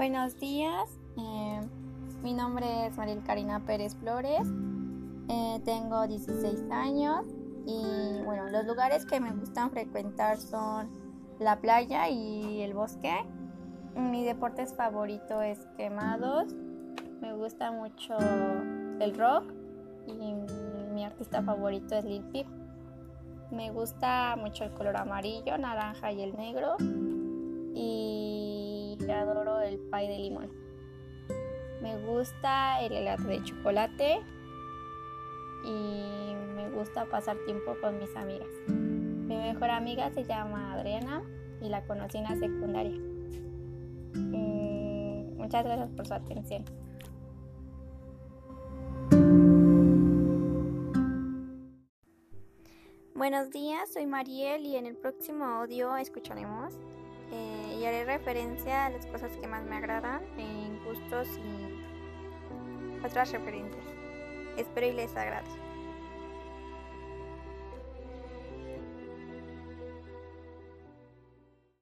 Buenos días, eh, mi nombre es Mariel Karina Pérez Flores, eh, tengo 16 años y bueno, los lugares que me gustan frecuentar son la playa y el bosque. Mi deporte favorito es quemados, me gusta mucho el rock y mi artista favorito es Lil Peep. Me gusta mucho el color amarillo, naranja y el negro y adoro el pie de limón. Me gusta el helado de chocolate y me gusta pasar tiempo con mis amigas. Mi mejor amiga se llama Adriana y la conocí en la secundaria. Mm, muchas gracias por su atención. Buenos días, soy Mariel y en el próximo audio escucharemos eh, referencia a las cosas que más me agradan en gustos y otras referencias. Espero y les agrade.